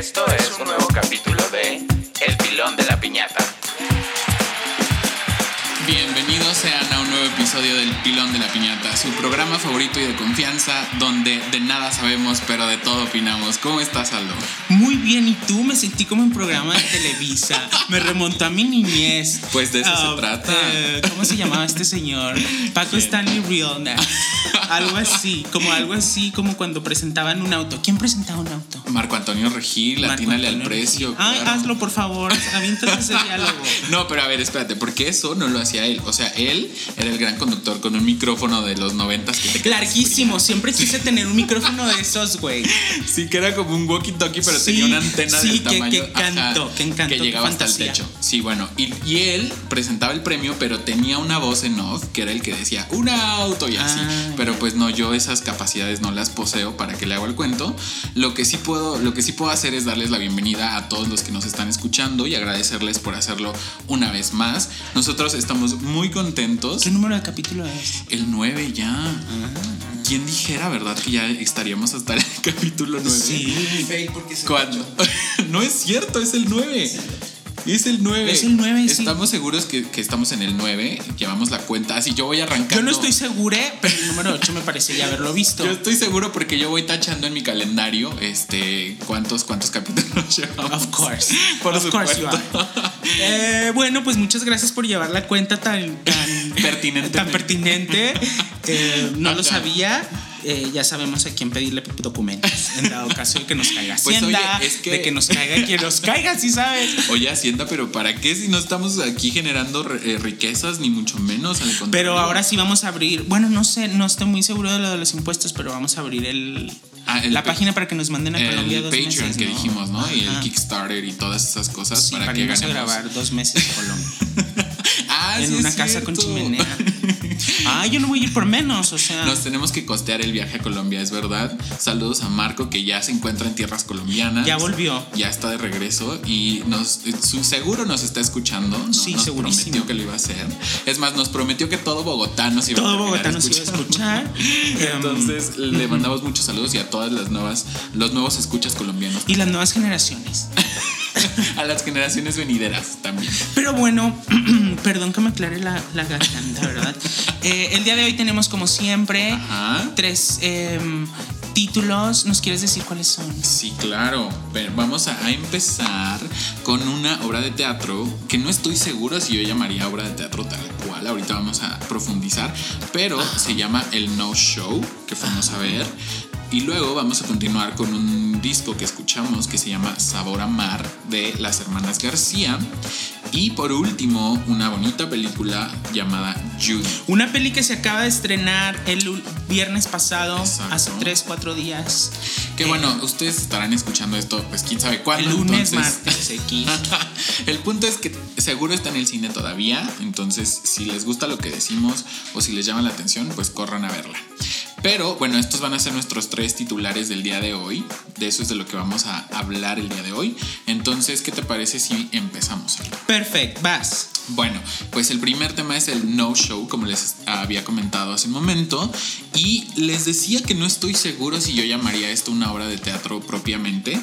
Esto es un nuevo capítulo de El pilón de la piñata. Bienvenidos sean a un nuevo episodio del Pilón de la Piñata, su programa favorito y de confianza, donde de nada sabemos, pero de todo opinamos. ¿Cómo estás, Aldo? Muy bien, ¿y tú? Me sentí como en programa de Televisa. Me remontó a mi niñez. Pues de eso Ah, se trata. eh, ¿Cómo se llamaba este señor? Paco ¿Quién? Stanley Real. nah. Algo así, como algo así, como cuando presentaban un auto. ¿Quién presentaba un auto? Marco Antonio Regil, Marco atínale al precio. Ay, claro. hazlo, por favor. Aviéntate ese diálogo. No, pero a ver, espérate, porque eso no lo hacía él. O sea, él era el gran conductor con un micrófono de los noventas que te Larguísimo, siempre quise tener un micrófono de esos, güey. Sí, que era como un walkie-talkie, pero Sí, tenía una antena sí, del que- tamaño. que encanto, que encanto, Que llegaba hasta el techo. Sí, bueno. Y, y él presentaba el premio, pero tenía una voz en off que era el que decía un auto y así. Ah, pero pues no, yo esas capacidades no las poseo para que le haga el cuento. Lo que sí puedo, lo que sí puedo hacer es darles la bienvenida a todos los que nos están escuchando y agradecerles por hacerlo una vez más. Nosotros estamos muy contentos. ¿Qué número de capítulo es? El 9 ya. Ah. ¿Quién dijera, verdad, que ya estaríamos hasta el capítulo 9? Sí. ¿Cuándo? no es cierto, es el 9. Es el 9. Es el 9, sí. Estamos seguros que, que estamos en el 9. Llevamos la cuenta. Así yo voy arrancando. Yo no estoy segura, pero el número 8 me parece ya haberlo visto. Yo estoy seguro porque yo voy tachando en mi calendario este cuántos cuántos capítulos llevamos. Of course. Por of course you are. Eh, bueno, pues muchas gracias por llevar la cuenta tan, tan Pertinente. Tan pertinente. Eh, no lo sabía. Eh, ya sabemos a quién pedirle documentos. En dado caso de que nos caiga Pues, Hacienda, oye, es que- de que nos caiga quien nos caiga, si sabes. Oye, Hacienda, pero ¿para qué si no estamos aquí generando eh, riquezas, ni mucho menos? Al. Pero ahora sí vamos a abrir. Bueno, no sé, no estoy muy seguro de lo de los impuestos, pero vamos a abrir el, Ah, la página para que nos manden a Colombia el dos Patreon meses. que ¿no? dijimos, ¿no? Y el. Kickstarter y todas esas cosas Sí, para, para, que irnos a ganemos. grabar dos meses en Colombia. Ah, en sí una casa con chimenea. Ah, yo no voy a ir por menos, o sea. Nos tenemos que costear el viaje a Colombia, es verdad. Saludos a Marco que ya se encuentra en tierras colombianas. Ya volvió. Ya está de regreso y nos su- seguro nos está escuchando. ¿no? Sí, nos segurísimo. prometió que lo iba a hacer. Es más, nos prometió que todo Bogotá nos iba a Todo Bogotá nos iba a escuchar. Em, Entonces le mandamos muchos saludos y a todas las nuevas, los nuevos escuchas colombianos. y las nuevas generaciones. A las generaciones venideras también. Pero bueno, perdón que me aclare la, la garganta, ¿verdad? Eh, el día de hoy tenemos, como siempre, Ajá. tres em, títulos. ¿Nos quieres decir cuáles son? Sí, claro. Pero vamos a, empezar con una obra de teatro que no estoy seguro si yo llamaría obra de teatro tal cual. Ahorita vamos a profundizar. Pero se llama El No Show, que fuimos a ver. Y luego vamos a continuar con un disco que escuchamos que se llama Sabor a Mar de las hermanas García. Y por último, una bonita película llamada Judy. Una peli que se acaba de estrenar el viernes pasado, Exacto. hace tres, cuatro días. Que Eh, bueno, ustedes estarán escuchando esto, pues quién sabe cuándo. El lunes, entonces- martes, X. el punto es que seguro está en el cine todavía, entonces si les gusta lo que decimos o si les llama la atención, pues corran a verla. Pero bueno, estos van a ser nuestros tres titulares del día de hoy. De eso es de lo que vamos a hablar el día de hoy. Entonces, ¿qué te parece si empezamos? Perfecto, vas. Bueno, pues el primer tema es el no show, como les había comentado hace un momento. Y les decía que no estoy seguro si yo llamaría esto una obra de teatro propiamente,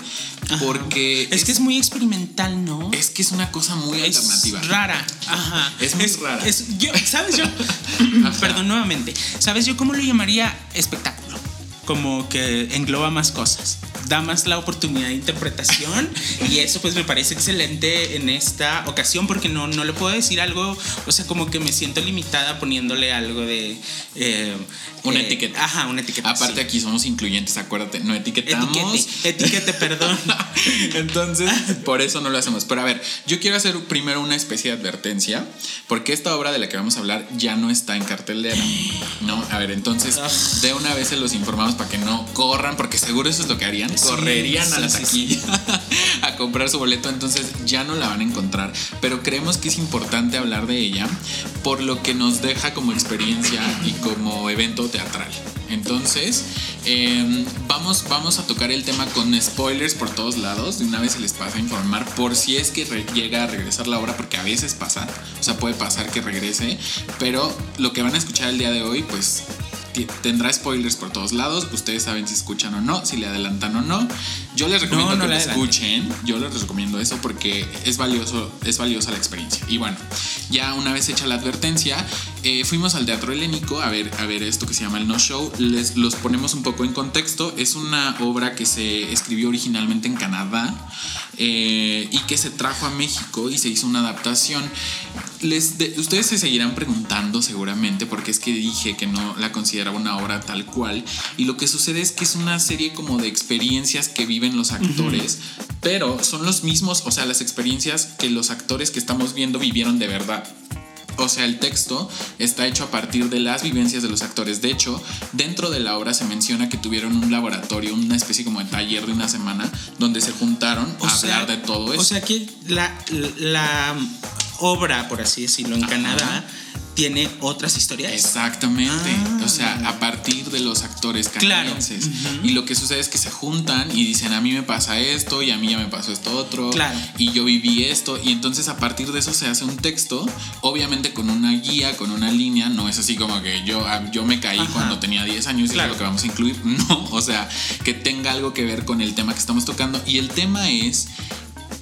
Ajá. porque Es que es muy experimental, ¿no? es que es una cosa muy Es alternativa. rara. Ajá. Es muy rara. es- yo, ¿Sabes yo? Perdón nuevamente. ¿Sabes yo cómo lo llamaría espectáculo? Como que engloba más cosas. Da más la oportunidad de interpretación y eso pues me parece excelente en esta ocasión porque no, no le puedo decir algo, o sea, como que me siento limitada poniéndole algo de... eh, Una eh, etiqueta. Ajá, una etiqueta. Aparte sí. aquí somos incluyentes, acuérdate, no etiquetamos. Etiquete, etiquete, perdón. Entonces, por eso no lo hacemos. Pero a ver, yo quiero hacer primero una especie de advertencia, porque esta obra de la que vamos a hablar ya no está en cartelera. ¿No? A ver, entonces, de una vez se los informamos para que no corran, porque seguro eso es lo que harían. Correrían a la taquilla a comprar su boleto, entonces ya no la van a encontrar. Pero creemos que es importante hablar de ella por lo que nos deja como experiencia y como evento teatral. Entonces, eh, vamos, vamos a tocar el tema con spoilers por todos lados. De una vez se les pasa a informar por si es que llega a regresar la obra, porque a veces pasa, o sea, puede pasar que regrese. Pero lo que van a escuchar el día de hoy, pues tendrá spoilers por todos lados. Ustedes saben si escuchan o no, si le adelantan o no. Yo les recomiendo que lo escuchen. Yo les recomiendo eso porque es valioso, es valiosa la experiencia. Y bueno, ya una vez hecha la advertencia, eh, fuimos al Teatro Helénico a ver, a ver esto que se llama el No Show. Les los ponemos un poco en contexto. Es una obra que se escribió originalmente en Canadá eh, y que se trajo a México y se hizo una adaptación. Les ustedes se seguirán preguntando seguramente porque es que dije que no la consideraba una obra tal cual y lo que sucede es que es una serie como de experiencias que viven los actores, pero son los mismos, o sea, las experiencias que los actores que estamos viendo vivieron de verdad. O sea, el texto está hecho a partir de las vivencias de los actores. De hecho, dentro de la obra se menciona que tuvieron un laboratorio, una especie como de taller de una semana, donde se juntaron a hablar de todo eso. O sea que la, la obra, por así decirlo, en Canadá tiene otras historias. Exactamente. Ah. O sea, a partir de los actores canadienses. Y lo que sucede es que se juntan y dicen, a mí me pasa esto y a mí ya me pasó esto otro. Claro. Y yo viví esto. Y entonces a partir de eso se hace un texto, obviamente con una guía, con una línea. No es así como que yo, ah, yo me caí cuando tenía 10 años y es lo que vamos a incluir. No, o sea, que tenga algo que ver con el tema que estamos tocando. Y el tema es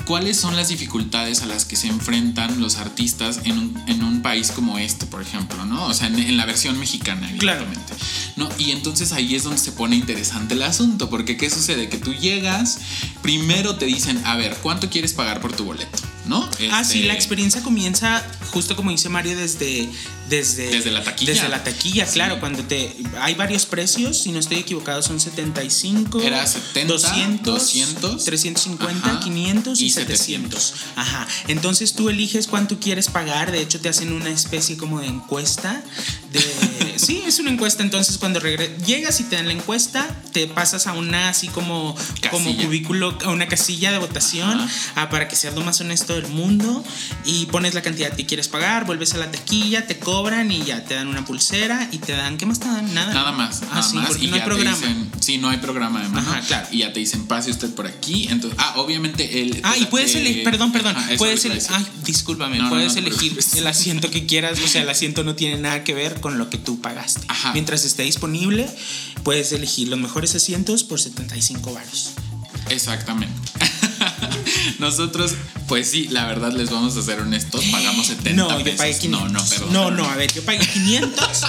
¿Cuáles son las dificultades a las que se enfrentan los artistas en un, en un país como este, por ejemplo, ¿no? O sea, en, la versión mexicana, evidentemente. ¿no? Y entonces ahí es donde se pone interesante el asunto, porque ¿qué sucede? Que tú llegas, primero te dicen, a ver, ¿cuánto quieres pagar por tu boleto? ¿No? Ah, sí, la este, experiencia comienza, justo como dice Mario, desde desde, desde la taquilla. Desde la taquilla, claro. Cuando te. Hay varios precios, si no estoy equivocado, son 75. Era 70, 200, 200 350, 500 y, 700. Ajá. Entonces tú eliges cuánto quieres pagar. De hecho, te hacen una especie como de encuesta. De, sí, es una encuesta. Entonces, cuando llegas y te dan la encuesta, te pasas a una así como, como cubículo, a una casilla de votación ah, para que seas lo más honesto del mundo. Y pones la cantidad que quieres pagar, vuelves a la taquilla, te cobran y ya te dan una pulsera y te dan, ¿qué más te dan? Nada. Nada más. Ah, sí, porque no hay programa. sí, no hay programa además. Ajá, claro. Y ya te dicen, pase usted por aquí. Entonces, ah, obviamente el. Ah, y puedes elegir, perdón, perdón. puedes elegir, ay, discúlpame, puedes elegir el asiento que quieras. O sea, el asiento no tiene nada que ver con lo que tú pagaste. Ajá. Mientras esté disponible, puedes elegir los mejores asientos por 75 varos. Exactamente. Nosotros, pues sí, la verdad les vamos a ser honestos, pagamos 70 no, pesos. Yo pagué 500. No, no, perdón. No, no, a ver, yo pagué 500.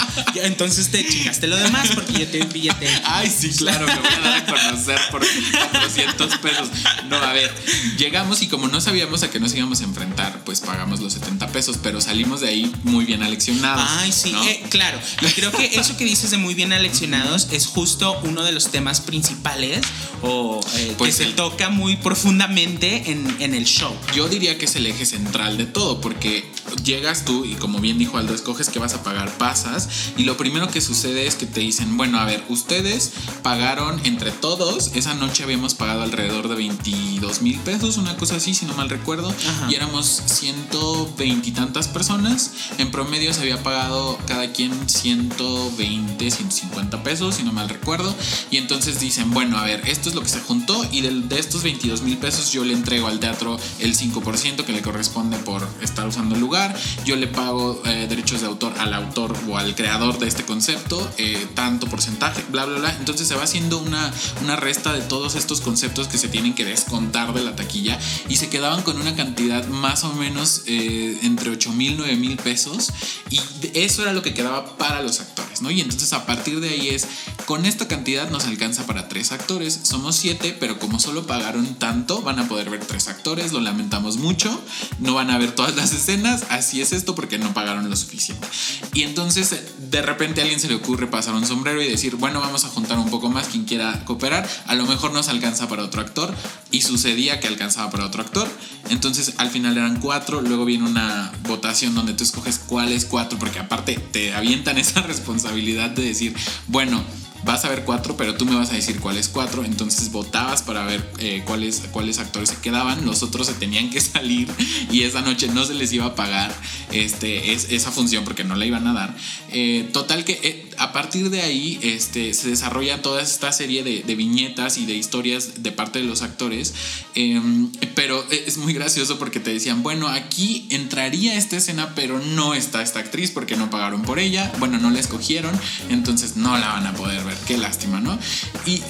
entonces te chingaste lo demás porque yo te billete. Ay, sí, claro, me voy a dar a conocer por 400 pesos. No, a ver, llegamos y como no sabíamos a qué nos íbamos a enfrentar, pues pagamos los 70 pesos, pero salimos de ahí muy bien aleccionados. Ay, sí, eh, claro. Creo que eso que dices de muy bien aleccionados es justo uno de los temas principales o eh, pues que se toca muy profundamente en, el show. Yo diría que es el eje central de todo, porque llegas tú y como bien dijo Aldo, escoges que vas a pagar, pasas y lo primero que sucede es que te dicen, bueno, a ver, ustedes pagaron entre todos, esa noche habíamos pagado alrededor de 22 mil pesos, una cosa así, si no mal recuerdo, y éramos 120 y tantas personas, en promedio se había pagado cada quien 120, 150 pesos, si no mal recuerdo, y entonces dicen, bueno, a ver, esto es lo que se juntó y de, de estos 22 mil pesos yo le entrego al teatro el 5% que le corresponde por estar usando el lugar, yo le pago eh, derechos de autor al autor o al creador de este concepto, eh, tanto porcentaje, bla, bla, bla. Entonces se va haciendo una, una resta de todos estos conceptos que se tienen que descontar de la taquilla y se quedaban con una cantidad más o menos eh, entre 8 mil, 9 mil pesos y eso era lo que quedaba para los actores, ¿no? Y entonces a partir de ahí es, con esta cantidad nos alcanza para tres actores, somos siete, pero como solo pagaron tanto, van a poder ver tres actores, lo lamentamos mucho, no van a ver todas las escenas, así es esto porque no pagaron lo suficiente. Y entonces de repente a alguien se le ocurre pasar un sombrero y decir, bueno, vamos a juntar un poco más quien quiera cooperar, a lo mejor nos alcanza para otro actor y sucedía que alcanzaba para otro actor, entonces al final eran cuatro, luego viene una votación donde tú escoges cuáles cuatro, porque aparte te avientan esa responsabilidad de decir, bueno, vas a ver cuatro, pero tú me vas a decir cuáles cuatro. Entonces votabas para ver eh, cuáles, cuáles actores se quedaban. Los otros se tenían que salir y esa noche no se les iba a pagar este, es, esa función porque no la iban a dar. Eh, total que eh, a partir de ahí este, se desarrolla toda esta serie de, viñetas y de historias de parte de los actores. em, pero es muy gracioso porque te decían, bueno, aquí entraría esta escena, pero no está esta actriz porque no pagaron por ella. Bueno, no la escogieron, entonces no la van a poder ver. Qué lástima, ¿no? Y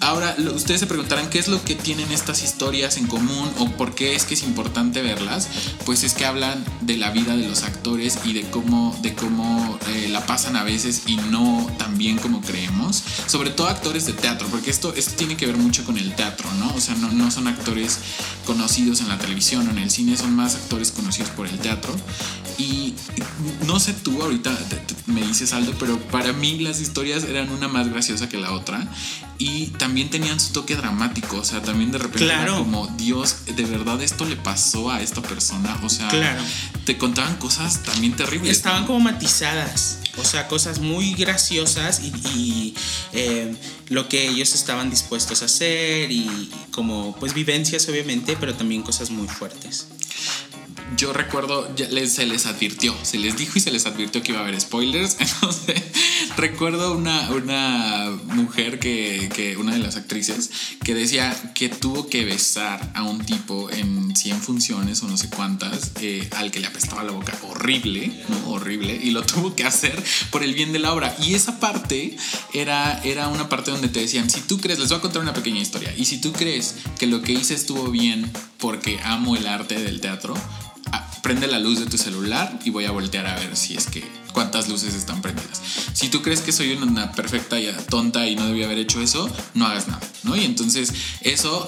ahora ustedes se preguntarán qué es lo que tienen estas historias en común o por qué es que es importante verlas. Pues es que hablan de la vida de los actores y de cómo, de cómo eh, la pasan a veces y no tan bien como creemos. Sobre todo actores de teatro, porque esto, esto tiene que ver mucho con el teatro, ¿no? O sea, no, no son actores conocidos en la televisión o en el cine, son más actores conocidos por el teatro. Y no sé tú ahorita te- te- me dices algo, pero para mí las historias eran una más graciosa que la otra y también tenían su toque dramático, o sea, también de repente era Claro. como, Dios, de verdad esto le pasó a esta persona, o sea, Claro. te contaban cosas también terribles. Estaban ¿no? como matizadas, o sea, cosas muy graciosas y, eh, lo que ellos estaban dispuestos a hacer y como pues vivencias obviamente, pero también cosas muy fuertes. Yo recuerdo, ya les- se les advirtió, se les dijo y se les advirtió que iba a haber spoilers. Entonces, recuerdo una, una mujer que, que, una de las actrices, que decía que tuvo que besar a un tipo en 100 funciones o no sé cuántas, eh, al que le apestaba la boca horrible, ¿no? Horrible, y lo tuvo que hacer por el bien de la obra. Y esa parte era, era una parte donde te decían, si tú crees, les voy a contar una pequeña historia, y si tú crees que lo que hice estuvo bien porque amo el arte del teatro, prende la luz de tu celular y voy a voltear a ver si es que cuántas luces están prendidas. Si tú crees que soy una, perfecta y tonta y no debía haber hecho eso, no hagas nada, ¿no? Y entonces eso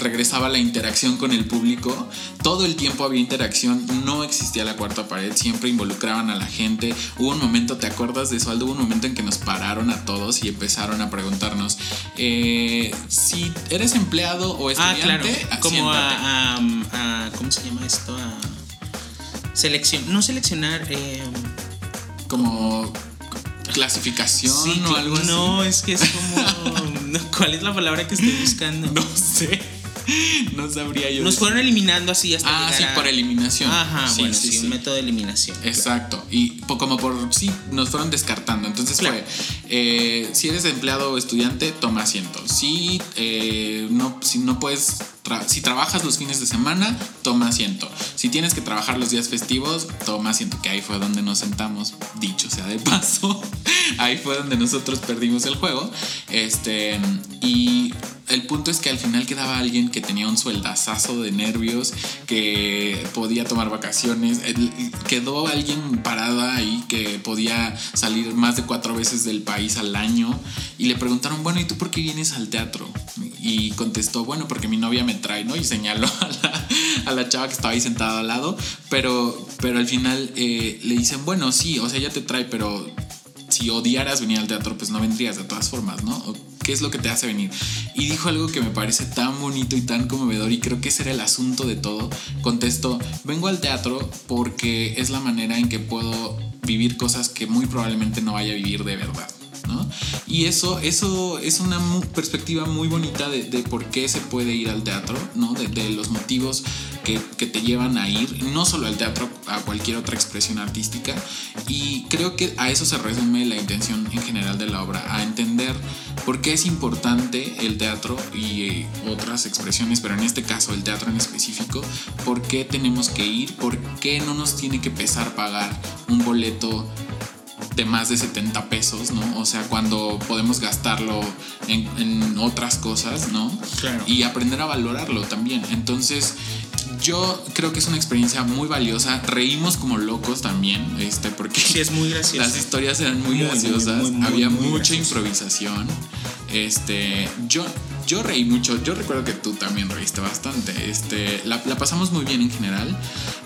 regresaba a la interacción con el público. Todo el tiempo había interacción, no existía la cuarta pared, siempre involucraban a la gente. Hubo un momento, ¿te acuerdas de eso? Aldo? Hubo un momento en que nos pararon a todos y empezaron a preguntarnos eh, si eres empleado o Ah, estudiante. claro, ah, como a, a- a- ¿cómo se llama esto? A selección, no seleccionar, eh, como clasificación sí, o algo así. no, es que es como, ¿cuál es la palabra que estoy buscando? No sé. No sabría yo. Nos decir. fueron eliminando así hasta Ah, sí, a- por eliminación. Ajá, sí, bueno, sí, sí, un método de eliminación. Exacto. Y como por sí, nos fueron descartando. Entonces Claro. fue, eh, si eres empleado o estudiante, toma asiento. Si eh, no, si no puedes, si trabajas los fines de semana, toma asiento. Si tienes que trabajar los días festivos, toma asiento. Que ahí fue donde nos sentamos, dicho sea de paso. ahí fue donde nosotros perdimos el juego. Este, y el punto es que al final quedaba alguien que tenía un sueldazazo de nervios, que podía tomar vacaciones. Quedó alguien parada ahí que podía salir más de cuatro veces del país al año. Y le preguntaron, bueno, ¿y tú por qué vienes al teatro? Y contestó, bueno, porque mi novia me trae, ¿no? Y señaló a la, a la chava que estaba ahí sentada al lado. Pero, pero al final eh, le dicen, bueno, sí, o sea, ella te trae, pero si odiaras venir al teatro, pues no vendrías de todas formas, ¿no? ¿O ¿Qué es lo que te hace venir? Y dijo algo que me parece tan bonito y tan conmovedor y creo que ese era el asunto de todo. Contestó, vengo al teatro porque es la manera en que puedo vivir cosas que muy probablemente no vaya a vivir de verdad. ¿No? Y eso, eso es una mu- perspectiva muy bonita de, de por qué se puede ir al teatro, ¿no? de, de los motivos que, que te llevan a ir, no solo al teatro, a cualquier otra expresión artística. Y creo que a eso se resume la intención en general de la obra, a entender por qué es importante el teatro y eh, otras expresiones, pero en este caso el teatro en específico, por qué tenemos que ir, por qué no nos tiene que pesar pagar un boleto de más de 70 pesos, ¿no? O sea, cuando podemos gastarlo en, en otras cosas, ¿no? Claro. Y aprender a valorarlo también. Entonces, yo creo que es una experiencia muy valiosa. Reímos como locos también, este, porque Sí, es muy gracioso. las historias eran muy, graciosas. muy, muy, Había mucha gracioso. improvisación. Este, yo, yo reí mucho. Yo recuerdo que tú también reíste bastante. Este, la, la pasamos muy bien en general.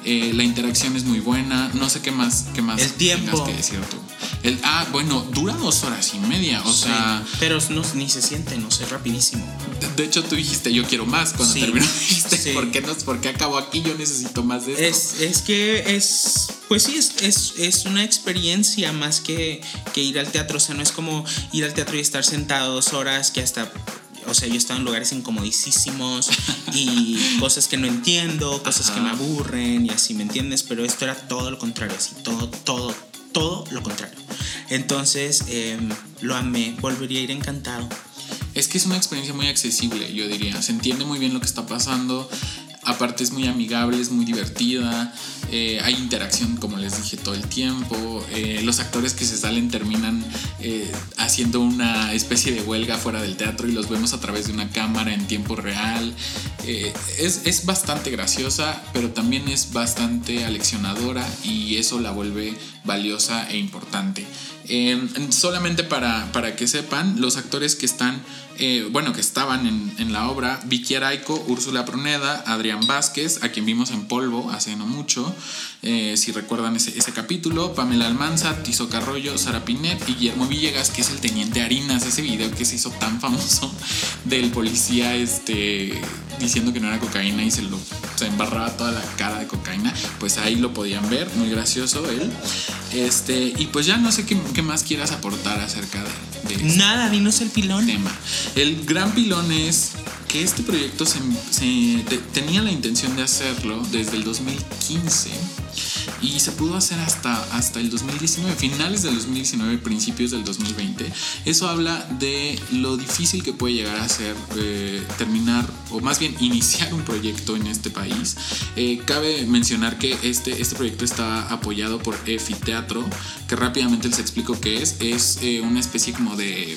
Eh, la interacción es muy buena. No sé qué más, qué más El tiempo. tengas que decir tú. El, ah, bueno, dura dos horas y media. O Sí, sea, pero no, ni se siente, no sé, rapidísimo. de, de hecho tú dijiste yo quiero más cuando Sí. terminó. Dijiste, Sí. ¿por qué, no, ¿por qué acabo aquí? Yo necesito más de esto. Es, es que es, pues sí, es, es, es una experiencia más que, que ir al teatro. O sea, no es como ir al teatro y estar sentado dos horas que hasta... O sea, yo he estado en lugares incomodísimos y cosas que no entiendo, cosas que me Ajá. aburren y así, ¿me entiendes? Pero esto era todo lo contrario, así, todo, todo, todo lo contrario. Entonces, em, lo amé, volvería a ir encantado. Es que es una experiencia muy accesible, yo diría. Se entiende muy bien lo que está pasando. Aparte es muy amigable, es muy divertida. eh, hay interacción, como les dije, todo el tiempo. eh, los actores que se salen terminan eh, haciendo una especie de huelga fuera del teatro y los vemos a través de una cámara en tiempo real. Es, es bastante graciosa, pero también es bastante aleccionadora y eso la vuelve valiosa e importante. Eh, solamente para, para que sepan, los actores que están, eh, bueno, que estaban en, en la obra, Vicky Araico, Úrsula Pruneda, Adrián Vázquez, a quien vimos en Polvo hace no mucho, eh, si recuerdan ese, ese capítulo, Pamela Almanza, Tizo Carrollo, Sara Pinet y Guillermo Villegas, que es el teniente Harinas, ese video que se hizo tan famoso del policía este, diciendo que no era cocaína y se lo se embarraba toda la cara de cocaína, pues ahí lo podían ver, muy gracioso él. Este, y pues ya no sé qué, qué más quieras aportar acerca de, de este Nada, dinos el pilón. tema. El gran pilón es que este proyecto se, se- te- tenía la intención de hacerlo desde el 2015 y se pudo hacer hasta, hasta el 2019, finales del 2019, principios del 2020. Eso habla de lo difícil que puede llegar a ser eh, terminar, o más bien iniciar un proyecto en este país. Eh, cabe mencionar que este, este proyecto está apoyado por EFI Teatro, que rápidamente les explico qué es. Es eh, una especie como de...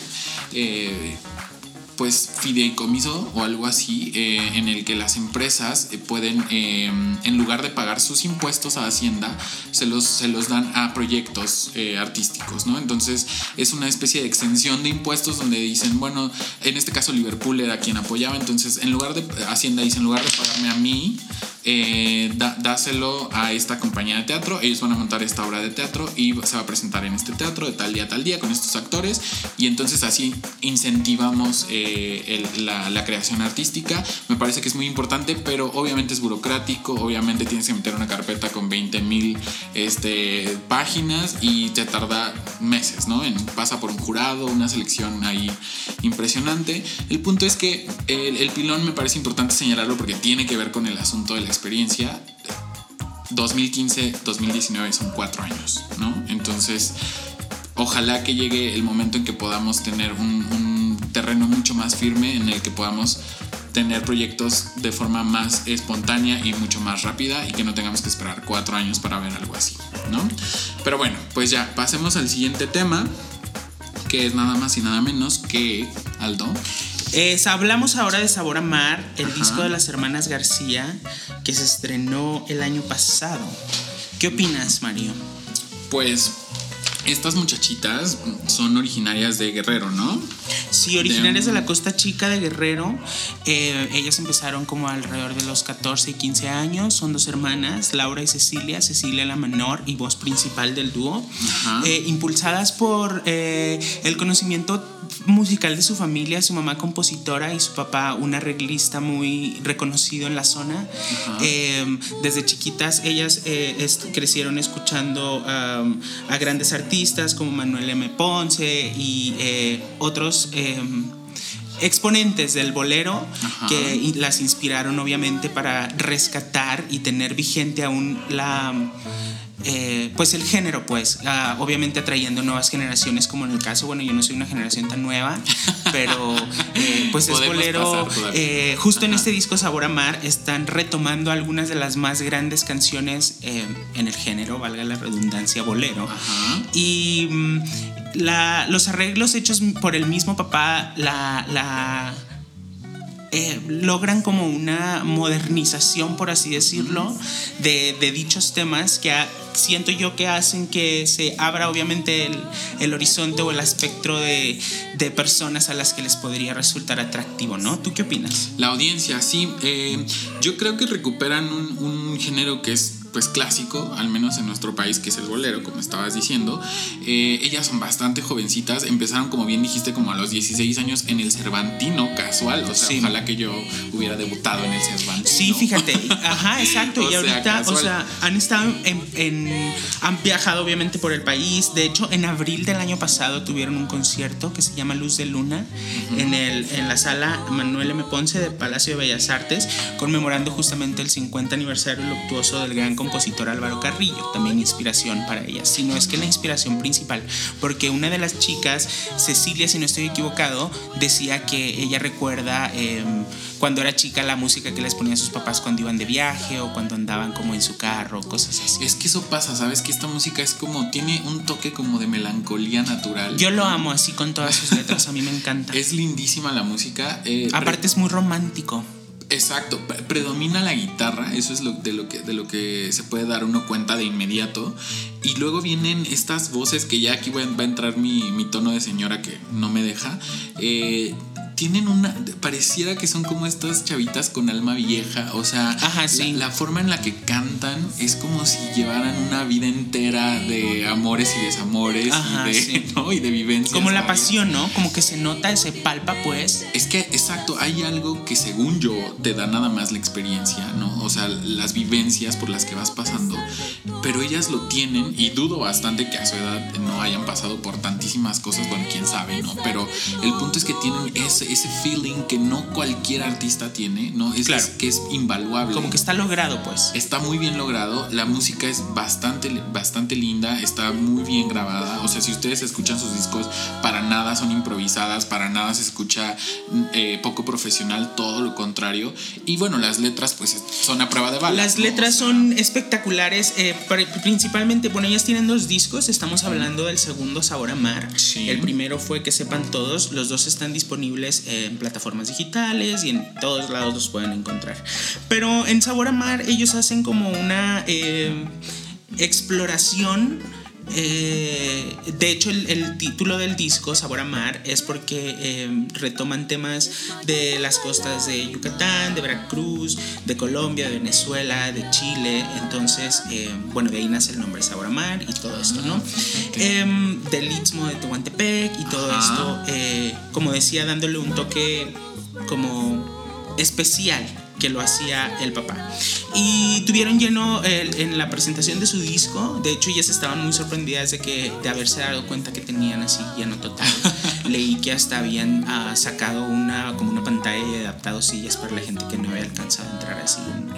pues fideicomiso o algo así eh, en el que las empresas eh, pueden eh, en lugar de pagar sus impuestos a Hacienda se los, se los dan a proyectos artísticos no entonces es una especie de extensión de impuestos donde dicen bueno en este caso Liverpool era quien apoyaba entonces en lugar de Hacienda dice en lugar de pagarme a mí eh, dáselo a esta compañía de teatro. Ellos van a montar esta obra de teatro y se va a presentar en este teatro de tal día a tal día con estos actores. Y entonces así incentivamos eh, el- la, la creación artística. Me parece que es muy importante, pero obviamente es burocrático. Obviamente tienes que meter una carpeta con 20 mil este, páginas y te tarda meses, ¿no? En- pasa por un jurado, una selección ahí impresionante. El punto es que el, el pilón me parece importante señalarlo porque tiene que ver con el asunto de la experiencia. 2015-2019 son cuatro años, ¿no? Entonces, ojalá que llegue el momento en que podamos tener un, terreno mucho más firme en el que podamos tener proyectos de forma más espontánea y mucho más rápida y que no tengamos que esperar cuatro años para ver algo así, ¿no? Pero bueno, pues ya, pasemos al siguiente tema, que es nada más y nada menos que Aldo. Es- hablamos ahora de Sabor a Mar, el Ajá. disco de las hermanas García, que se estrenó el año pasado. ¿Qué opinas, Mario? Pues estas muchachitas son originarias de Guerrero, ¿no? Sí, originarias de la Costa Chica de Guerrero. Eh, ellas empezaron como alrededor de los 14 y 15 años. Son dos hermanas, Laura y Cecilia. Cecilia la menor y voz principal del dúo. Eh, impulsadas por eh, el conocimiento musical de su familia, su mamá compositora y su papá un arreglista muy reconocido en la zona. Eh, desde chiquitas ellas eh, crecieron escuchando um, a grandes artistas como Manuel M. Ponce y eh, otros em, exponentes del bolero Ajá. que las inspiraron obviamente para rescatar y tener vigente aún la eh, pues el género pues ah, obviamente atrayendo nuevas generaciones como en el caso bueno yo no soy una generación tan nueva pero eh, pues es bolero eh, justo en este disco Sabor a Mar están retomando algunas de las más grandes canciones en el género valga la redundancia bolero. Ajá. y mm, la- los arreglos hechos por el mismo papá la, la, eh, logran como una modernización, por así decirlo, de, de dichos temas que ha- siento yo que hacen que se abra obviamente el, el horizonte o el espectro de, de personas a las que les podría resultar atractivo, ¿no? ¿Tú qué opinas? La audiencia, sí. eh, yo creo que recuperan un, un género que es pues clásico, al menos en nuestro país, que es el bolero, como estabas diciendo. Eh, ellas son bastante jovencitas, empezaron, como bien dijiste, como a los 16 años en el Cervantino casual. O sea, Sí. ojalá que yo hubiera debutado en el Cervantino. Sí, fíjate, ajá, exacto. O y sea, ahorita, o sea, han estado en, en- han viajado obviamente por el país. De hecho, en abril del año pasado tuvieron un concierto que se llama Luz de Luna en, el, en la sala Manuel M. Ponce del Palacio de Bellas Artes, conmemorando justamente el 50 aniversario luctuoso del gran compositor Álvaro Carrillo, también inspiración para ella, sino es que la inspiración principal, porque una de las chicas, Cecilia, si no estoy equivocado, decía que ella recuerda em, cuando era chica la música que les ponían sus papás cuando iban de viaje o cuando andaban como en su carro, cosas así. Es que eso pasa, ¿sabes? Que esta música es como, tiene un toque como de melancolía natural. Yo lo amo así con todas sus letras, a mí me encanta. Es lindísima la música. eh, Aparte es muy romántico. Exacto, pre- predomina la guitarra, eso es de, lo que, de lo que se puede dar uno cuenta de inmediato. Y luego vienen estas voces que ya aquí va, va a entrar mi, mi tono de señora que no me deja. eh, tienen una. Pareciera que son como estas chavitas con alma vieja. O sea, Ajá, sí. la, la forma en la que cantan es como si llevaran una vida entera de amores y desamores Ajá, y, de, sí. ¿no? y de vivencias. Como la varias. pasión, ¿no? Como que se nota, se palpa, pues. Es que, exacto, hay algo que según yo te da nada más la experiencia, ¿no? O sea, las vivencias por las que vas pasando, pero ellas lo tienen y dudo bastante que a su edad no hayan pasado por tantísimas cosas, bueno, quién sabe, ¿no? Pero el punto es que tienen ese, ese feeling que no cualquier artista tiene, ¿no? Es, Claro. es que es invaluable. Como que está logrado, pues. Está muy bien logrado, la música es bastante, bastante linda, está muy bien grabada. O sea, si ustedes escuchan sus discos, para nada son improvisadas, para nada se escucha eh, poco profesional, todo lo contrario. Y bueno, las letras pues son a prueba de balas. Las ¿no? letras son espectaculares, eh, pri- principalmente, bueno, ellas tienen dos discos, estamos hablando del segundo Sabor a Mar. Sí. El primero fue Que sepan todos, los dos están disponibles en plataformas digitales y en todos lados los pueden encontrar. Pero en Sabor a Mar ellos hacen como una eh, exploración. Eh, de hecho, el, el título del disco, Sabor a Mar, es porque eh, retoman temas de las costas de Yucatán, de Veracruz, de Colombia, de Venezuela, de Chile. Entonces, eh, bueno, de ahí nace el nombre Sabor a Mar y todo esto, ¿no? Em, del Istmo de Tehuantepec y todo Ajá. esto, eh, como decía, dándole un toque como especial que lo hacía el papá. Y tuvieron lleno el- en la presentación de su disco, de hecho ellas estaban muy sorprendidas de que de haberse dado cuenta que tenían así lleno total. Leí que hasta habían ah, sacado una como una pantalla y adaptado sillas para la gente que no había alcanzado a entrar así. Órale.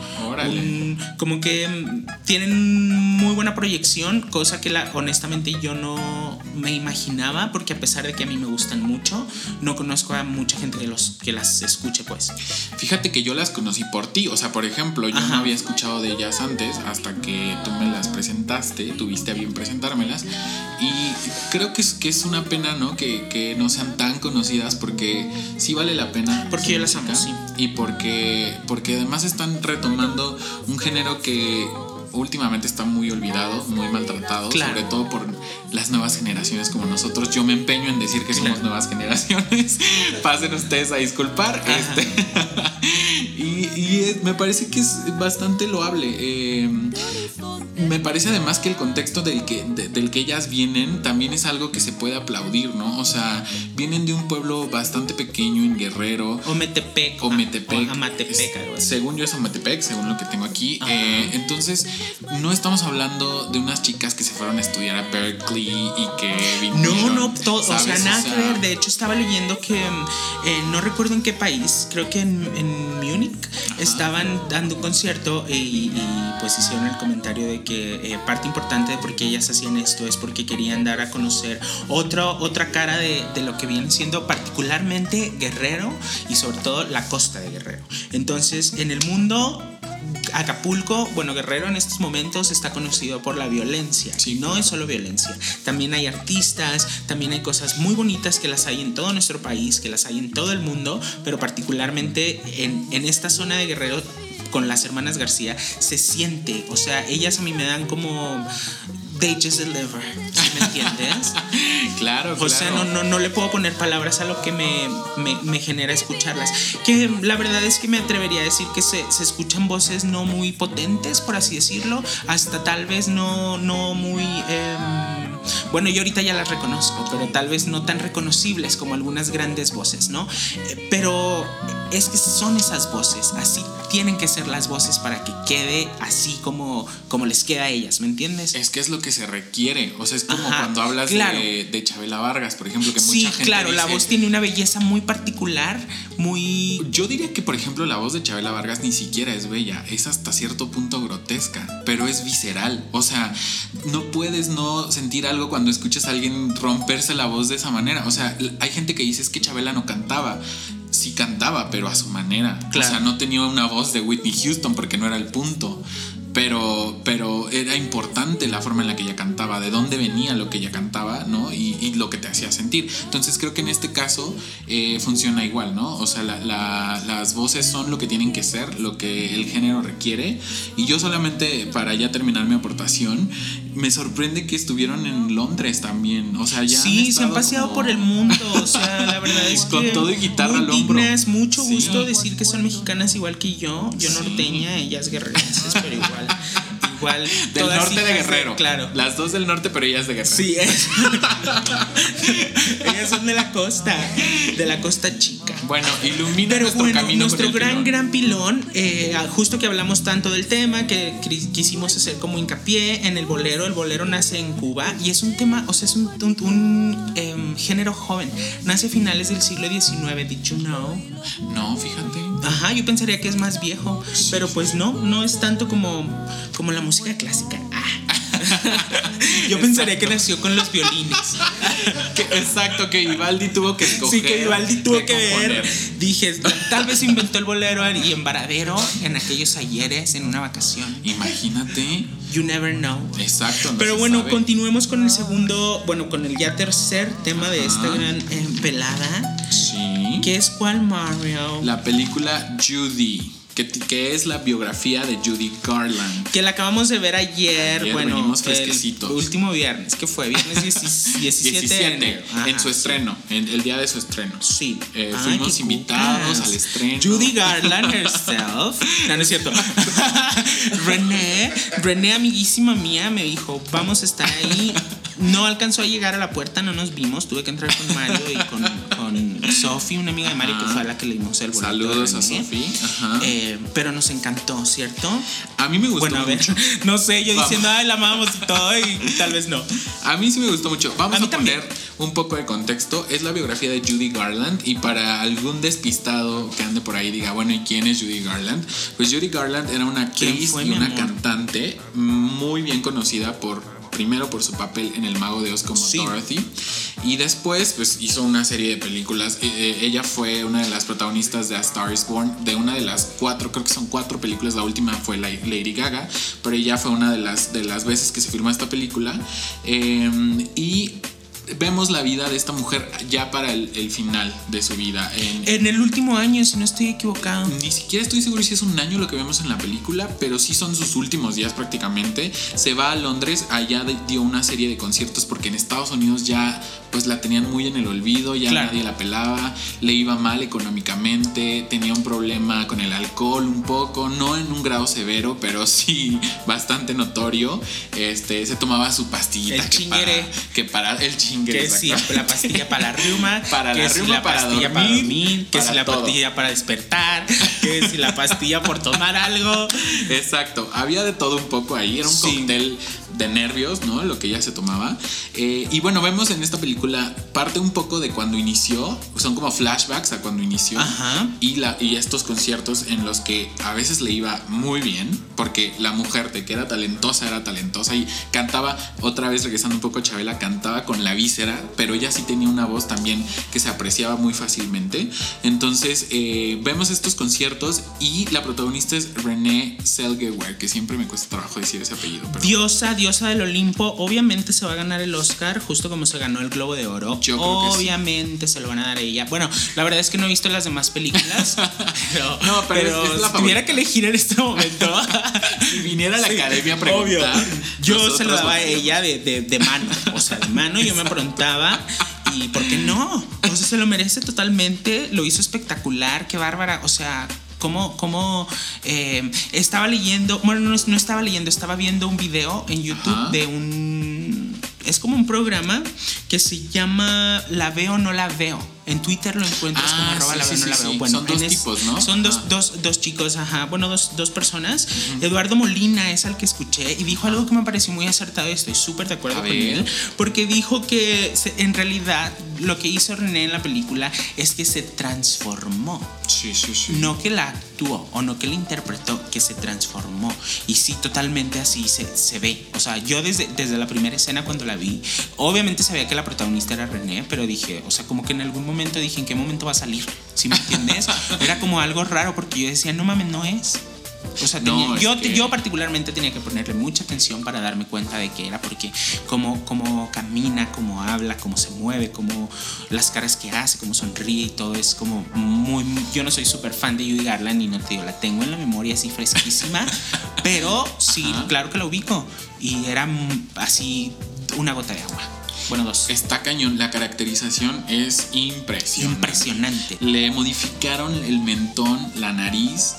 Un- como que mm, tienen muy buena proyección, cosa que la, honestamente yo no me imaginaba, porque a pesar de que a mí me gustan mucho, no conozco a mucha gente que, los, que las escuche, pues. Fíjate que yo las conocí por ti, o sea, por ejemplo, yo Ajá. no había escuchado de ellas antes hasta que tú me las presentaste, tuviste a bien presentármelas y creo que es, que es una pena, ¿no? Que, que no sean tan conocidas porque sí vale la pena. Porque yo las amo, Y porque, porque además están retomando un género que últimamente está muy olvidado, muy maltratado, Claro. sobre todo por las nuevas generaciones como nosotros. Yo me empeño en decir que somos Claro. nuevas generaciones. Pasen ustedes a disculpar. Este, y y es- me parece que es bastante loable. Eh, me parece además que el contexto del que, de- del que ellas vienen también es algo que se puede aplaudir, ¿no? O sea, vienen de un pueblo bastante pequeño en Guerrero. O Metepec. O Metepec. O Amatepec, algo así. Según yo es Amatepec, según lo que tengo aquí. Eh, entonces, no estamos hablando de unas chicas que se fueron a estudiar a Berkeley y que No, vinieron, no, todo, o sea, nada que ver. De hecho, estaba leyendo que eh, no recuerdo en qué país, creo que en, en Múnich, estaban dando un concierto y, y, pues hicieron el comentario de que eh, parte importante de por qué ellas hacían esto es porque querían dar a conocer otra cara de lo que viene siendo particularmente Guerrero y sobre todo la costa de Guerrero. Entonces, en el mundo Acapulco, bueno, Guerrero en estos momentos está conocido por la violencia. Sí, no es solo violencia. También hay artistas, también hay cosas muy bonitas que las hay en todo nuestro país, que las hay en todo el mundo, pero particularmente en, en esta zona de Guerrero con las hermanas García se siente, o sea, ellas a mí me dan como they just deliver, ¿sí ¿me entiendes? Claro, O sea, claro. no, no, no le puedo poner palabras a lo que me, me- me genera escucharlas. Que la verdad es que me atrevería a decir que se, se escuchan voces no muy potentes, por así decirlo, hasta tal vez no, no muy... em, bueno, yo ahorita ya las reconozco, pero tal vez no tan reconocibles como algunas grandes voces, ¿no? Eh, Pero es que son esas voces, así tienen que ser las voces para que quede así como, como les queda a ellas, ¿me entiendes? Es que es lo que se requiere. O sea, es como Ajá, cuando hablas claro. de, de Chabela Vargas, por ejemplo, que Sí, mucha gente claro, la voz tiene una belleza muy particular, muy... Yo diría que, por ejemplo, la voz de Chabela Vargas ni siquiera es bella, es hasta cierto punto grotesca, pero es visceral. O sea, no puedes no sentir algo cuando escuchas a alguien romperse la voz de esa manera. O sea, hay gente que dice es que Chabela no cantaba. Sí cantaba, pero a su manera. Claro. O sea, no tenía una voz de Whitney Houston porque no era el punto. Pero, pero era importante la forma en la que ella cantaba, de dónde venía lo que ella cantaba, ¿no? Y, y lo que te hacía sentir. Entonces creo que en este caso eh, funciona igual, ¿no? O sea, la- la- las voces son lo que tienen que ser, lo que el género requiere. Y yo solamente, para ya terminar mi aportación, me sorprende que estuvieron en Londres también. O sea, ya... sí, se han paseado como- por el mundo. O sea, la verdad es Con que. todo y guitarra muy al hombro. dignas, mucho Sí. gusto decir que son mexicanas igual que yo. Yo norteña, ellas guerrerenses, pero igual. Igual. Del norte de Guerrero. claro. Las dos del norte, pero ellas de Guerrero. Sí, es. ellas son de la costa. De la costa chica. Bueno, ilumina Pero nuestro bueno, camino. nuestro gran, pilón. gran pilón, eh, justo que hablamos tanto del tema, que quisimos hacer como hincapié en el bolero. El bolero nace en Cuba y es un tema, o sea, es un, un- un, em, género joven. Nace a finales del siglo XIX, did you know? No, fíjate. Ajá, yo pensaría que es más viejo, pero pues no, no es tanto como, como la música clásica. Ah. Yo pensaría que nació con los violines. Que- exacto, que Vivaldi tuvo que escoger. Sí, que Vivaldi tuvo qué que ver. Dije, tal vez inventó el bolero y en Varadero en aquellos ayeres en una vacación. Imagínate. You never know. Exacto. no Pero bueno, sabe. continuemos con el segundo, bueno, con el ya tercer tema de esta gran eh, velada, Que es cuál Mario. La película Judy, que, que es la biografía de Judy Garland. que la acabamos de ver ayer, Ayer bueno, el último viernes, que fue viernes 17, 17 de enero. Ajá, en su sí. estreno, en el día de su estreno. Sí. Eh, Ay, fuimos qué invitados cucas. al estreno. Judy Garland herself. No, no es cierto. René, René, amiguísima mía, me dijo, vamos a estar ahí. No alcanzó a llegar a la puerta, no nos vimos. Tuve que entrar con Mario y con, Sophie, una amiga de Mario, que fue a la que le dimos el boleto. Saludos a. Ajá. Eh, pero nos encantó, ¿cierto? a mí me gustó Bueno, a ver, mucho. no sé, yo Vamos. diciendo, ay, la amamos y todo, y tal vez no. A mí sí me gustó mucho. Vamos A a, poner un poco de contexto. Es la biografía de Judy Garland y para algún despistado que ande por ahí diga, bueno, ¿y quién es Judy Garland? Pues Judy Garland era una ¿Quién actriz y una amor? cantante muy bien conocida por primero por su papel en El Mago de Oz como Sí. Dorothy y después pues hizo una serie de películas. Eh, eh, ella fue una de las protagonistas de A Star Is Born, de una de las cuatro, creo que son cuatro películas. La última fue la- Lady Gaga, pero ella fue una de las, de las veces que se filmó esta película. Eh, y vemos la vida de esta mujer ya para el, el final de su vida. En, En el último año, si no estoy equivocado. ni siquiera estoy seguro si es un año lo que vemos en la película, pero sí son sus últimos días prácticamente. Se va a Londres, allá de- dio una serie de conciertos porque en Estados Unidos ya pues la tenían muy en el olvido, ya Claro. nadie la pelaba, le iba mal económicamente, tenía un problema con el alcohol un poco, no en un grado severo, pero sí bastante notorio. Este, se tomaba su pastillita El que para, que para el Que si la pastilla para la riuma, Para que la si riuma, la para pastilla para dormir, dormir, que para si la todo. pastilla para despertar, que si la pastilla por tomar algo. Exacto, había de todo un poco ahí, era un Sí. cóctel de nervios, ¿no? Lo que ella se tomaba. Eh, y bueno, vemos en esta película parte un poco de cuando inició, son como flashbacks a cuando inició. Ajá. Y, la, y estos conciertos en los que a veces le iba muy bien, porque la mujer de que era talentosa, era talentosa y cantaba, otra vez regresando un poco a Chabela, cantaba con la víscera, pero ella sí tenía una voz también que se apreciaba muy fácilmente. Entonces eh, vemos estos conciertos y la protagonista es Renée Zellweger, que siempre me cuesta trabajo decir ese apellido. Pero Diosa, diosa del Olimpo, obviamente se va a ganar el Oscar, justo como se ganó el Globo de Oro. Yo creo que sí. obviamente se lo van a dar a ella. Bueno, la verdad es que no he visto las demás películas, pero, No, pero es- es la si tuviera que elegir en este momento, si viniera a la Sí, academia a obvio. Yo se lo daba a ella de, de- de mano. O sea, de mano yo me preguntaba. ¿Y por qué no? O sea, se lo merece totalmente. Lo hizo espectacular. Qué bárbara. O sea, cómo, cómo eh, estaba leyendo. Bueno, no, no estaba leyendo, estaba viendo un video en YouTube Ajá. de un. Es como un programa que se llama La veo o no la veo. En Twitter lo encuentras Ah, como arroba sí, la sí, veo, no la veo. sí. Bueno, Son dos es- tipos, ¿no? Son dos, dos, dos chicos, ajá. Bueno, dos, dos personas. Eduardo Molina es al que escuché y dijo algo que me pareció muy acertado y estoy súper de acuerdo A con ver. él. Porque dijo que se- en realidad lo que hizo René en la película es que se transformó. Sí, sí, sí. No que la actuó o no que la interpretó, que se transformó. Y sí, totalmente así se, se ve. O sea, yo desde, desde la primera escena cuando la vi, obviamente sabía que la protagonista era René, pero dije, o sea, como que en algún momento dije, ¿en qué momento va a salir? ¿Sí me entiendes? Era como algo raro porque yo decía, no mames, no es. O sea, No, tenía- yo, que- yo particularmente tenía que ponerle mucha atención para darme cuenta de que era porque cómo, cómo camina, cómo habla, cómo se mueve, cómo las caras que hace, cómo sonríe y todo es como muy... muy- yo no soy súper fan de Judy Garland y no te digo, la tengo en la memoria así fresquísima, pero sí, Ajá. claro que la ubico y era así una gota de agua. Bueno, dos. Está cañón. La caracterización es impresionante. Impresionante. Le modificaron el mentón, la nariz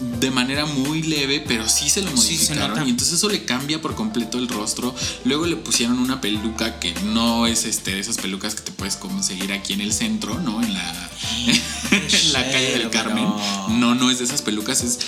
de manera muy leve, pero sí se lo Sí, se modificaron y entonces eso le cambia por completo el rostro. Luego le pusieron una peluca que no es este de esas pelucas que te puedes conseguir aquí en el centro, ¿no? En la en la calle del Carmen. No, no es de esas pelucas, es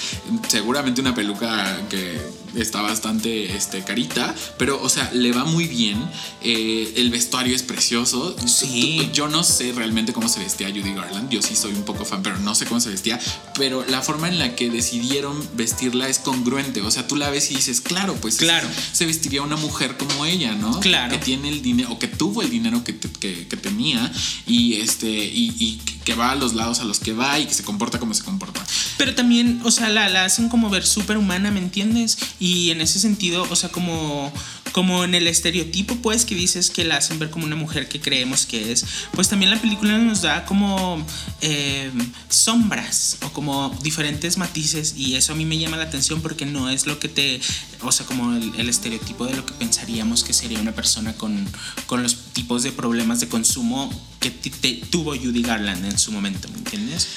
seguramente una peluca que está bastante este, carita, pero o sea, le va muy bien. Eh, el vestuario es precioso. Sí. Yo no sé realmente cómo se vestía Judy Garland. Yo sí soy un poco fan, pero no sé cómo se vestía. Pero la forma en la que decidieron vestirla es congruente. O sea, tú la ves y dices, claro, pues Claro. se vestiría una mujer como ella, ¿no? Claro. Que tiene el dinero, o que tuvo el dinero que, te- que- que tenía y este y, y que va a los lados a los que va y que se comporta como se comporta. Pero también, o sea, la, la hacen como ver súper humana, ¿me entiendes? Y en ese sentido, o sea, como, como en el estereotipo, pues, que dices que la hacen ver como una mujer que creemos que es, pues también la película nos da como eh, sombras o como diferentes matices y eso a mí me llama la atención porque no es lo que te, o sea, como el, estereotipo de lo que pensaríamos que sería una persona con, con los tipos de problemas de consumo que te- tuvo Judy Garland en su momento, ¿me entiendes?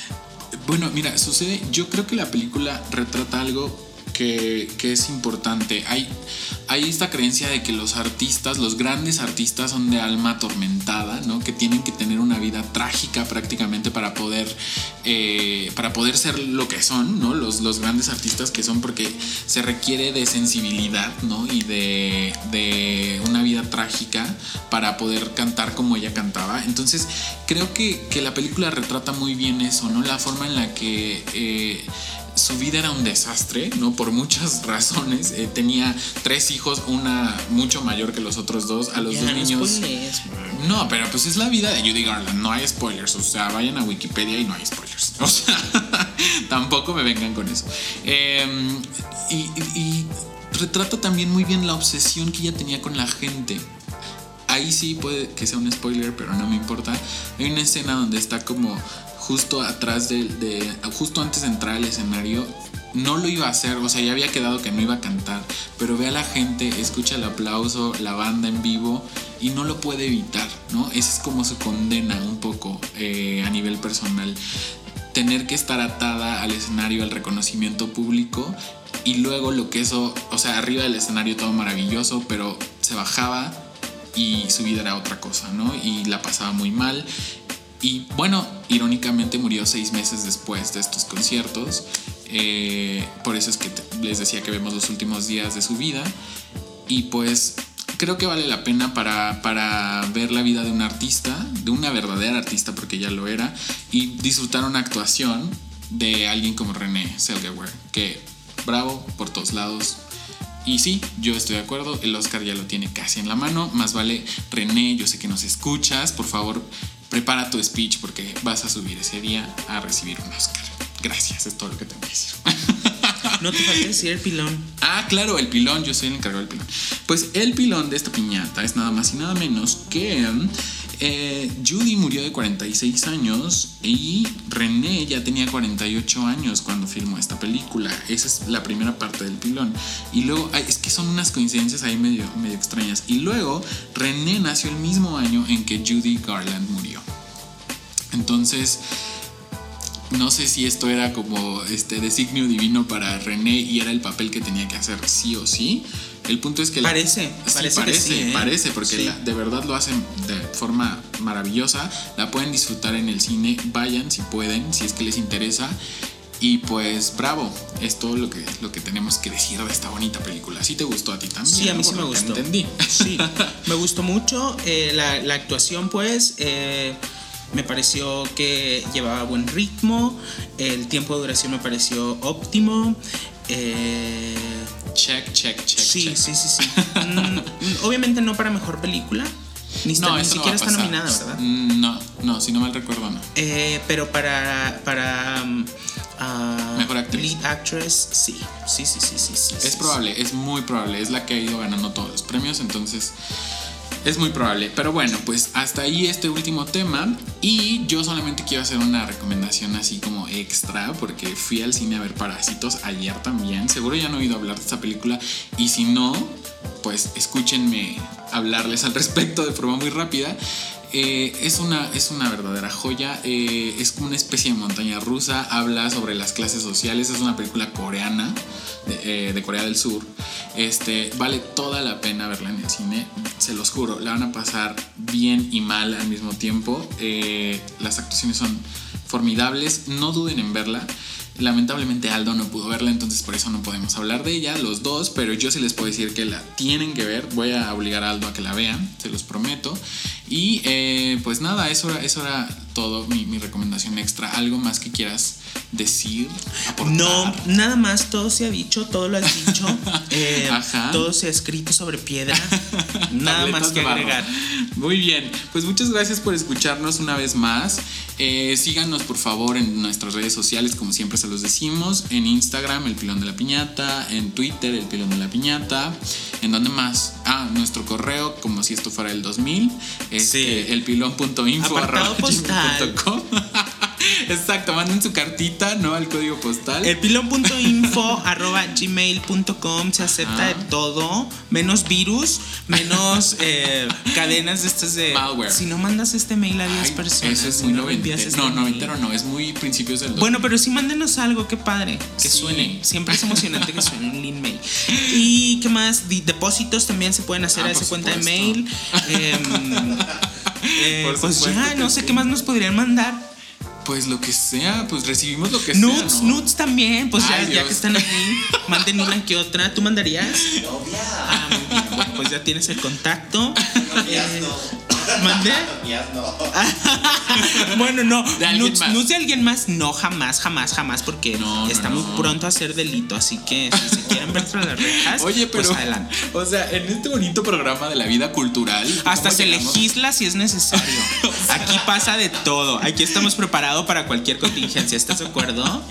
Bueno, mira, sucede, yo creo que la película retrata algo que, es importante. Hay, hay esta creencia de que los artistas, los grandes artistas son de alma atormentada, ¿no? Que tienen que tener una vida trágica prácticamente para poder, eh, para poder ser lo que son, ¿no? Los, los grandes artistas que son porque se requiere de sensibilidad, ¿no? Y de, de una vida trágica para poder cantar como ella cantaba. Entonces, creo que, que la película retrata muy bien eso, ¿no? La forma en la que... eh, su vida era un desastre, ¿no? Por muchas razones. Eh, tenía tres hijos, una mucho mayor que los otros dos. A los dos no niños. No, pero pues es la vida de Judy Garland. No hay spoilers. O sea, vayan a Wikipedia y no hay spoilers. O sea, tampoco me vengan con eso. Eh, y, y- y retrata también muy bien la obsesión que ella tenía con la gente. Ahí sí puede que sea un spoiler, pero no me importa. Hay una escena donde está como justo atrás de, justo antes de entrar al escenario. No lo iba a hacer, o sea, ya había quedado que no iba a cantar, pero ve a la gente, escucha el aplauso, la banda en vivo y no lo puede evitar, ¿no? Esa es como su condena un poco eh, a nivel personal. Tener que estar atada al escenario, al reconocimiento público y luego lo que eso, o sea, arriba del escenario todo maravilloso, pero se bajaba y su vida era otra cosa, ¿no? Y la pasaba muy mal. Y bueno, irónicamente murió seis meses después de estos conciertos. Eh, por eso es que les decía que vemos los últimos días de su vida. Y pues creo que vale la pena para, para ver la vida de un artista, de una verdadera artista, porque ya lo era, y disfrutar una actuación de alguien como René Selgewer, que bravo por todos lados. Y sí, yo estoy de acuerdo, el Oscar ya lo tiene casi en la mano, más vale René, yo sé que nos escuchas, por favor, prepara tu speech porque vas a subir ese día a recibir un Oscar. Gracias, es todo lo que tengo que decir. No te falta decir el pilón. Ah, claro, el pilón, yo soy el encargado del pilón. Pues el pilón de esta piñata es nada más y nada menos que eh, Judy murió de 46 años y René ya tenía 48 años cuando filmó esta película. Esa es la primera parte del pilón. Y luego, es que son unas coincidencias ahí medio, medio extrañas. Y luego, René nació el mismo año en que Judy Garland murió. Entonces, no sé si esto era como este designio divino para René y era el papel que tenía que hacer sí o sí. El punto es que la- Parece, Sí, parece parece, sí, ¿eh? parece, porque Sí. la- de verdad lo hacen de forma maravillosa. La pueden disfrutar en el cine, vayan si pueden, si es que les interesa. Y pues bravo, es todo lo que, lo que tenemos que decir de esta bonita película. ¿Sí te gustó a ti también? Sí, a mí sí me gustó. Entendí. Sí, me gustó mucho eh, la, la actuación, pues. eh, me pareció que llevaba buen ritmo. El tiempo de duración me pareció óptimo. eh, Check, check, check. sí, check. sí, sí, sí. Mm, obviamente no para mejor película. Ni, está- No, ni no siquiera a está nominada, ¿verdad? Mm, No, no, si no mal recuerdo, no. Eh, pero para. para um, ah, Mejor actriz. Lead actress, sí. Sí, sí, sí, sí. sí, Es sí, probable, es muy probable. Es la que ha ido ganando todos los premios, entonces es muy probable. Pero bueno, pues hasta ahí este último tema. Y yo solamente quiero hacer una recomendación así como extra, porque fui al cine a ver Parásitos ayer también. Seguro ya he oído hablar de esta película. Y si no, pues escúchenme hablarles al respecto de forma muy rápida. Eh, es, una, es una verdadera joya, eh, es una especie de montaña rusa, habla sobre las clases sociales, es una película coreana, de, eh, de Corea del Sur. Este, vale toda la pena verla en el cine, se los juro, la van a pasar bien y mal al mismo tiempo. Las actuaciones son formidables, no duden en verla. Lamentablemente Aldo no pudo verla, entonces por eso no podemos hablar de ella, los dos, pero yo sí les puedo decir que la tienen que ver. Voy a obligar a Aldo a que la vean, se los prometo. Y eh, pues nada, eso era, eso era todo mi, mi recomendación extra. ¿Algo más que quieras decir? Aportar? No, nada más, todo se ha dicho, todo lo has dicho. eh, Ajá. todo se ha escrito sobre piedra. nada más que agregar. Muy bien, pues muchas gracias por escucharnos una vez más. Eh, síganos por favor en nuestras redes sociales, como siempre se los decimos. En Instagram, el pilón de la piñata. En Twitter, el pilón de la piñata. ¿En dónde más? Ah, nuestro correo, como si esto fuera el 2000. Este, Sí. el. Apartado arroba postal. Exacto, manden su cartita, ¿no? Al código postal. El pilón.info arroba gmail.com se acepta Ah. de todo, menos virus, menos eh, cadenas de estas de... Malware. Si no mandas este mail a 10 Ay, personas. Eso es si muy no este No, mail. noventero no, es muy principios del Bueno, pero sí mándenos algo, qué padre, que Sí. suene. Siempre es emocionante que suene un lean mail. ¿Y qué más? Depósitos también se pueden hacer Ah, a esa cuenta de mail. Eh, Por pues ya, no sé qué más nos podrían mandar. Pues lo que sea, pues recibimos lo que Nudes, sea. ¿no? nudes también, pues ya, Ay, ya que están aquí, manden una que otra. ¿Tú mandarías? Ah, muy bien. Bueno, pues ya tienes el contacto. Eh, ¿Mandé? bueno, no. De alguien nudes, más. de alguien más, no, jamás, jamás, jamás, porque No, no, está no. muy pronto a ser delito. Así que si se quieren ver tras las rejas, Oye, pero. pues adelante. O sea, en este bonito programa de la vida cultural. Hasta ¿cómo se llegamos? legisla si es necesario. Aquí pasa de todo. Aquí estamos preparados para cualquier contingencia. ¿Estás de acuerdo?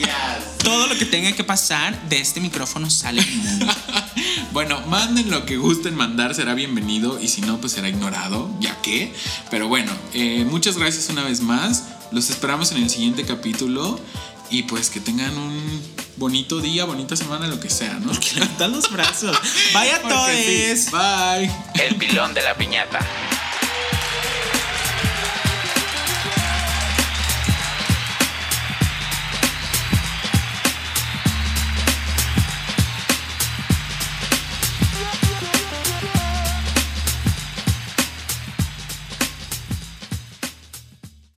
Todo lo que tenga que pasar de este micrófono sale al mundo. Bueno, manden lo que gusten mandar, será bienvenido. Y si no, pues será ignorado, ya que. Pero bueno, eh, muchas gracias una vez más. Los esperamos en el siguiente capítulo. Y pues que tengan un bonito día, bonita semana, lo que sea, ¿no? Levantan los brazos. Vaya Porque sí. todos. Bye. El pilón de la piñata.